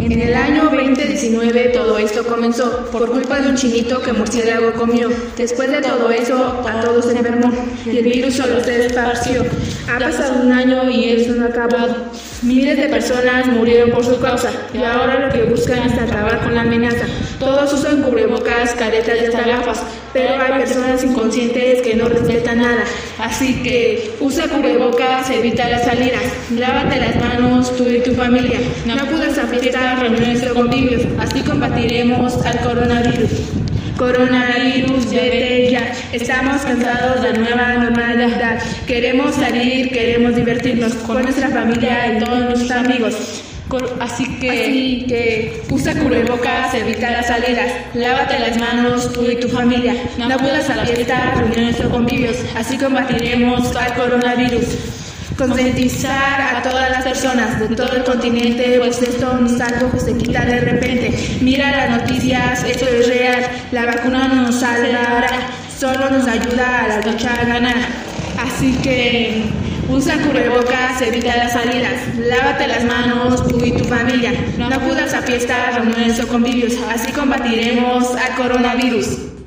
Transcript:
En el año 2019 todo esto comenzó por culpa de un chinito que murciélago comió. Después de todo eso, a todos se enfermó y el virus solo se esparció. Ha pasado un año y eso no ha acabado. Miles de personas murieron por su causa y ahora lo que buscan es acabar con la amenaza. Todos usan cubrebocas, caretas y hasta gafas, pero hay personas inconscientes que no respetan nada. Así que usa cubrebocas, evita las salidas, lávate las manos tú y tu familia. No acudas a fiestas, reuniones o. Así combatiremos al coronavirus. Coronavirus, vete ya. Estamos cansados de la nueva normalidad. Queremos salir, queremos divertirnos con nuestra familia y todos nuestros amigos. Así que, Así que usa cubrebocas, evita las salidas, lávate las manos tú y tu familia. No acudas a la fiesta, reuniones o convivios. Así combatiremos al coronavirus concientizar a todas las personas de todo el continente, pues esto es algo que se quita de repente. Mira las noticias, esto es real, la vacuna no nos salvará, solo nos ayuda a la lucha a ganar. Así que usa cubrebocas, evita las salidas, lávate las manos familia, no acudas a fiestas, reuniones o convivios, así combatiremos al coronavirus.